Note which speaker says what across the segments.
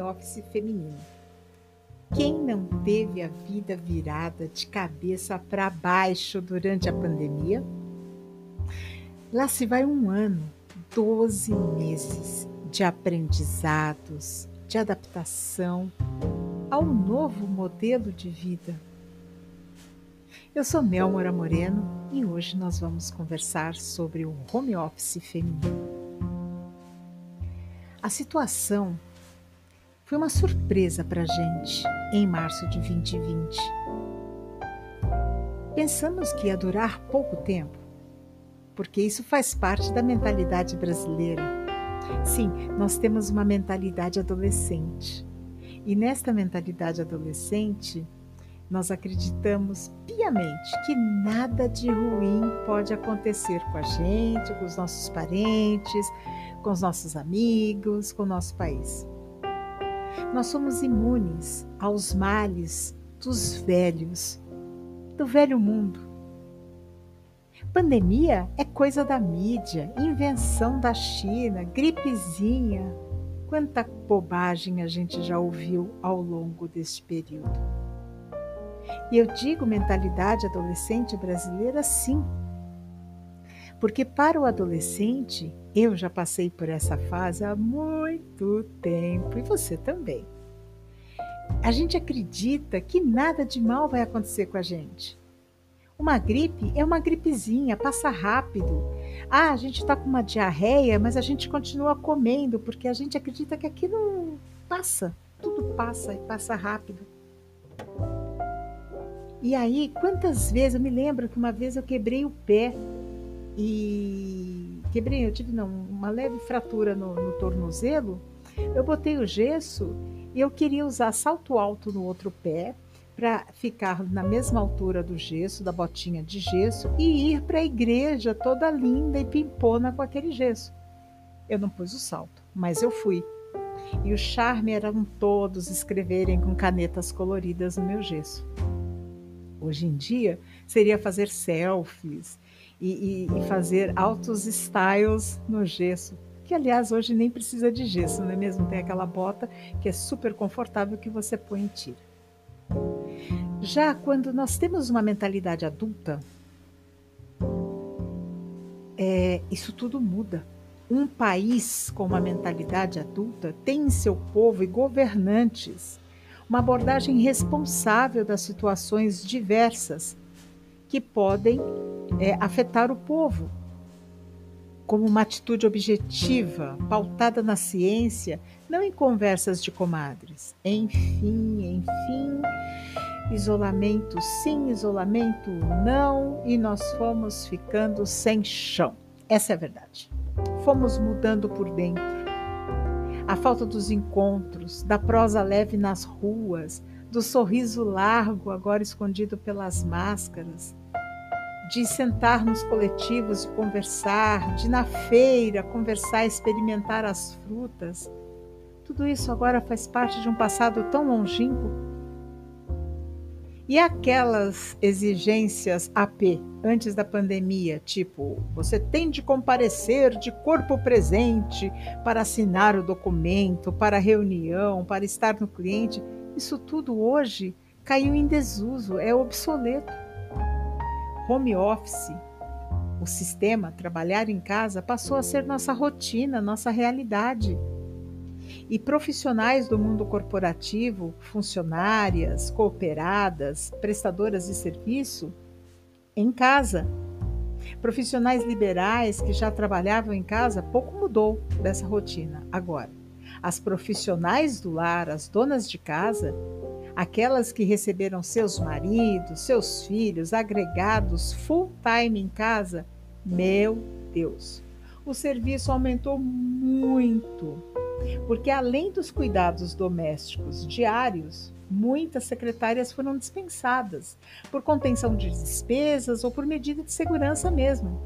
Speaker 1: home office feminino. Quem não teve a vida virada de cabeça para baixo durante a pandemia? Lá se vai um ano, 12 meses de aprendizados, de adaptação ao novo modelo de vida. Eu sou Mel Mora Moreno e hoje nós vamos conversar sobre o home office feminino. A situação foi uma surpresa para a gente em março de 2020. Pensamos que ia durar pouco tempo, porque isso faz parte da mentalidade brasileira. Sim, nós temos uma mentalidade adolescente. E nesta mentalidade adolescente, nós acreditamos piamente que nada de ruim pode acontecer com a gente, com os nossos parentes, com os nossos amigos, com o nosso país. Nós somos imunes aos males dos velhos, do velho mundo. Pandemia é coisa da mídia, invenção da China, gripezinha. Quanta bobagem a gente já ouviu ao longo deste período. E eu digo mentalidade adolescente brasileira sim, porque para o adolescente, eu já passei por essa fase há muito tempo e você também. A gente acredita que nada de mal vai acontecer com a gente. Uma gripe é uma gripezinha, passa rápido. Ah, a gente está com uma diarreia, mas a gente continua comendo porque a gente acredita que aquilo passa, tudo passa e passa rápido. E aí, quantas vezes eu me lembro que uma vez eu quebrei o pé e quebrei, eu tive não, uma leve fratura no, no tornozelo. Eu botei o gesso e eu queria usar salto alto no outro pé para ficar na mesma altura do gesso, da botinha de gesso e ir para a igreja toda linda e pimpona com aquele gesso. Eu não pus o salto, mas eu fui. E o charme eram todos escreverem com canetas coloridas no meu gesso. Hoje em dia seria fazer selfies e, e, e fazer altos styles no gesso, que aliás hoje nem precisa de gesso, não é mesmo? Tem aquela bota que é super confortável que você põe e tira. Já quando nós temos uma mentalidade adulta, é, isso tudo muda. Um país com uma mentalidade adulta tem em seu povo e governantes uma abordagem responsável das situações diversas que podem é, afetar o povo, como uma atitude objetiva, pautada na ciência, não em conversas de comadres. Enfim, enfim, isolamento sim, isolamento não, e nós fomos ficando sem chão. Essa é a verdade. Fomos mudando por dentro. A falta dos encontros, da prosa leve nas ruas, do sorriso largo agora escondido pelas máscaras, de sentar nos coletivos e conversar, de na feira conversar, experimentar as frutas. Tudo isso agora faz parte de um passado tão longínquo. E aquelas exigências AP antes da pandemia, tipo, você tem de comparecer de corpo presente para assinar o documento, para a reunião, para estar no cliente, isso tudo hoje caiu em desuso, é obsoleto home office, o sistema trabalhar em casa passou a ser nossa rotina, nossa realidade. E profissionais do mundo corporativo, funcionárias, cooperadas, prestadoras de serviço, em casa. Profissionais liberais que já trabalhavam em casa, pouco mudou dessa rotina. Agora, as profissionais do lar, as donas de casa, aquelas que receberam seus maridos, seus filhos agregados full time em casa, meu Deus, o serviço aumentou muito. Porque além dos cuidados domésticos diários, muitas secretárias foram dispensadas por contenção de despesas ou por medida de segurança mesmo.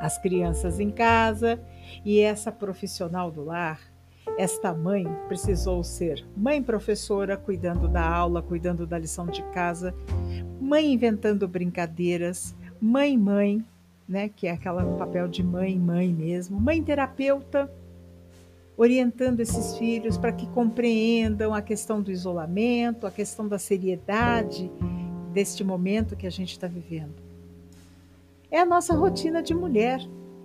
Speaker 1: As crianças em casa e essa profissional do lar esta mãe precisou ser mãe professora, cuidando da aula, cuidando da lição de casa, mãe inventando brincadeiras, mãe mãe, né, que é aquele papel de mãe mãe mesmo, mãe terapeuta, orientando esses filhos para que compreendam a questão do isolamento, a questão da seriedade deste momento que a gente está vivendo. É a nossa rotina de mulher,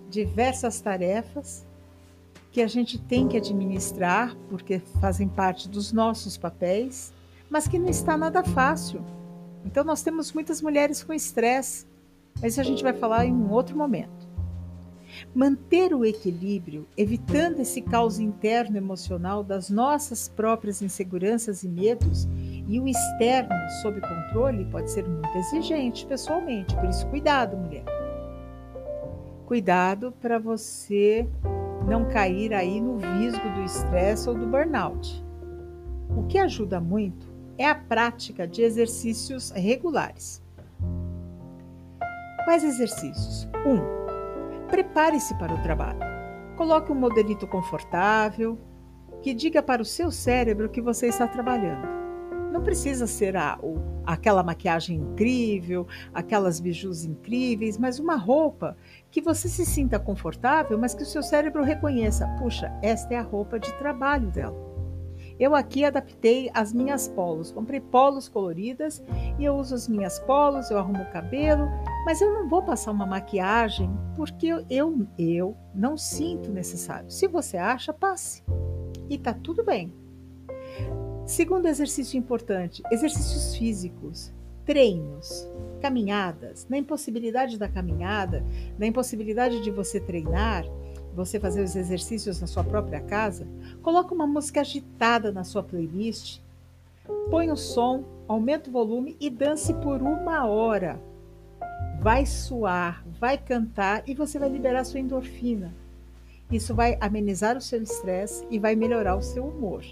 Speaker 1: diversas tarefas que a gente tem que administrar, porque fazem parte dos nossos papéis, mas que não está nada fácil. Então, nós temos muitas mulheres com estresse, mas a gente vai falar em um outro momento. Manter o equilíbrio, evitando esse caos interno emocional das nossas próprias inseguranças e medos, e o externo sob controle pode ser muito exigente pessoalmente, por isso, cuidado, mulher. Cuidado para você não cair aí no visgo do estresse ou do burnout. O que ajuda muito é a prática de exercícios regulares. Quais exercícios? 1. Um, Prepare-se para o trabalho. Coloque um modelito confortável que diga para o seu cérebro que você está trabalhando. Não precisa ser a, o, aquela maquiagem incrível, aquelas bijus incríveis, mas uma roupa que você se sinta confortável, mas que o seu cérebro reconheça: puxa, esta é a roupa de trabalho dela. Eu aqui adaptei as minhas polos, comprei polos coloridas e eu uso as minhas polos, eu arrumo o cabelo, mas eu não vou passar uma maquiagem porque eu, eu, eu não sinto necessário. Se você acha, passe. E tá tudo bem. Segundo exercício importante, exercícios físicos, treinos, caminhadas. Na impossibilidade da caminhada, na impossibilidade de você treinar, você fazer os exercícios na sua própria casa, coloque uma música agitada na sua playlist, põe o som, aumenta o volume e dance por uma hora. Vai suar, vai cantar e você vai liberar sua endorfina. Isso vai amenizar o seu estresse e vai melhorar o seu humor.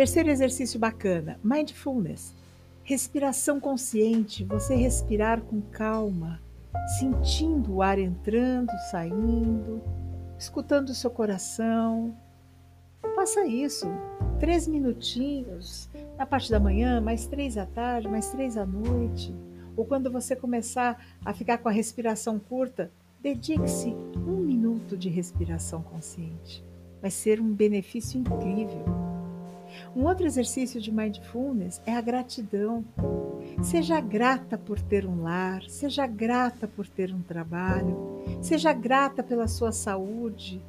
Speaker 1: Terceiro exercício bacana: mindfulness. Respiração consciente, você respirar com calma, sentindo o ar entrando, saindo, escutando o seu coração. Faça isso. Três minutinhos na parte da manhã, mais três à tarde, mais três à noite. Ou quando você começar a ficar com a respiração curta, dedique-se um minuto de respiração consciente. Vai ser um benefício incrível. Um outro exercício de mindfulness é a gratidão. Seja grata por ter um lar, seja grata por ter um trabalho, seja grata pela sua saúde,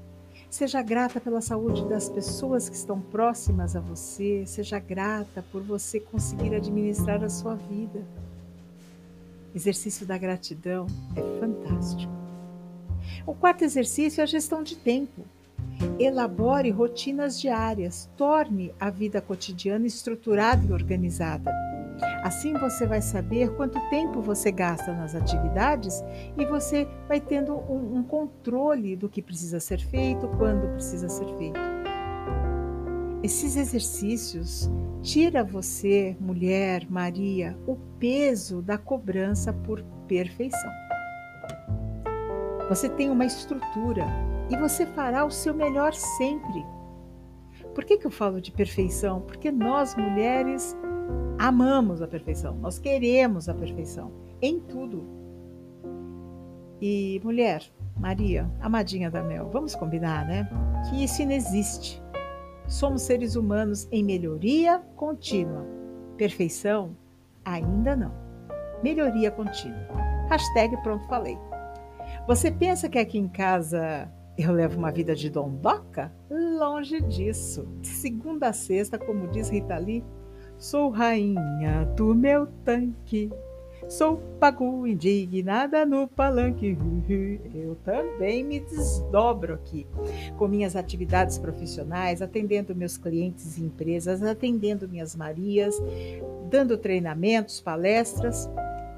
Speaker 1: seja grata pela saúde das pessoas que estão próximas a você, seja grata por você conseguir administrar a sua vida. Exercício da gratidão é fantástico. O quarto exercício é a gestão de tempo. Elabore rotinas diárias, torne a vida cotidiana estruturada e organizada. Assim você vai saber quanto tempo você gasta nas atividades e você vai tendo um, um controle do que precisa ser feito, quando precisa ser feito. Esses exercícios tira você, mulher, Maria, o peso da cobrança por perfeição. Você tem uma estrutura, e você fará o seu melhor sempre. Por que, que eu falo de perfeição? Porque nós mulheres amamos a perfeição, nós queremos a perfeição em tudo. E mulher, Maria, amadinha da Mel, vamos combinar, né? Que isso não existe. Somos seres humanos em melhoria contínua. Perfeição? Ainda não. Melhoria contínua. Hashtag pronto falei. Você pensa que aqui em casa eu levo uma vida de dondoca? Longe disso. De segunda a sexta, como diz Rita Lee, sou rainha do meu tanque. Sou pago indignada no palanque. Eu também me desdobro aqui com minhas atividades profissionais, atendendo meus clientes e empresas, atendendo minhas Marias, dando treinamentos, palestras.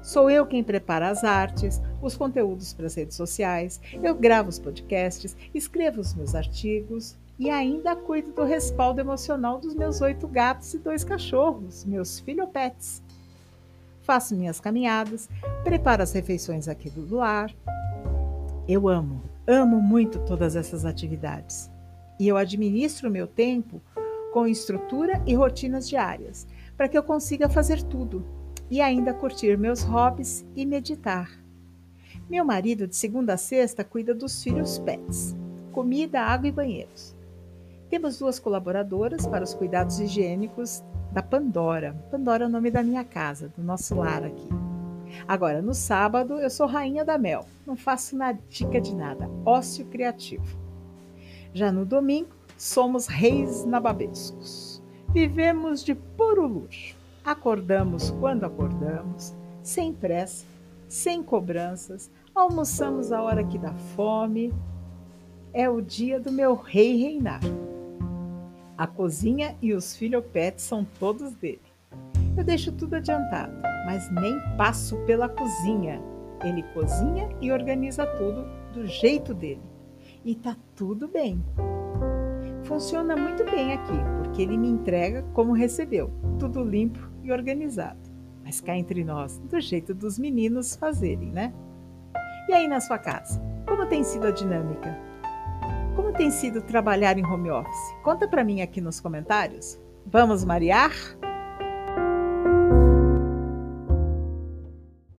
Speaker 1: Sou eu quem prepara as artes, os conteúdos para as redes sociais, eu gravo os podcasts, escrevo os meus artigos e ainda cuido do respaldo emocional dos meus oito gatos e dois cachorros, meus filhopetes. Faço minhas caminhadas, preparo as refeições aqui do lar. Eu amo, amo muito todas essas atividades. E eu administro o meu tempo com estrutura e rotinas diárias, para que eu consiga fazer tudo e ainda curtir meus hobbies e meditar. Meu marido, de segunda a sexta, cuida dos filhos pets, comida, água e banheiros. Temos duas colaboradoras para os cuidados higiênicos da Pandora. Pandora é o nome da minha casa, do nosso lar aqui. Agora, no sábado, eu sou rainha da mel. Não faço na dica de nada. Ócio criativo. Já no domingo, somos reis nababescos. Vivemos de puro luxo. Acordamos quando acordamos, sem pressa, sem cobranças. Almoçamos a hora que dá fome. É o dia do meu rei reinar. A cozinha e os filhopetes são todos dele. Eu deixo tudo adiantado, mas nem passo pela cozinha. Ele cozinha e organiza tudo do jeito dele. E tá tudo bem. Funciona muito bem aqui, porque ele me entrega como recebeu, tudo limpo e organizado. Mas cá entre nós, do jeito dos meninos fazerem, né? E aí na sua casa, como tem sido a dinâmica? Como tem sido trabalhar em home office? Conta para mim aqui nos comentários. Vamos mariar?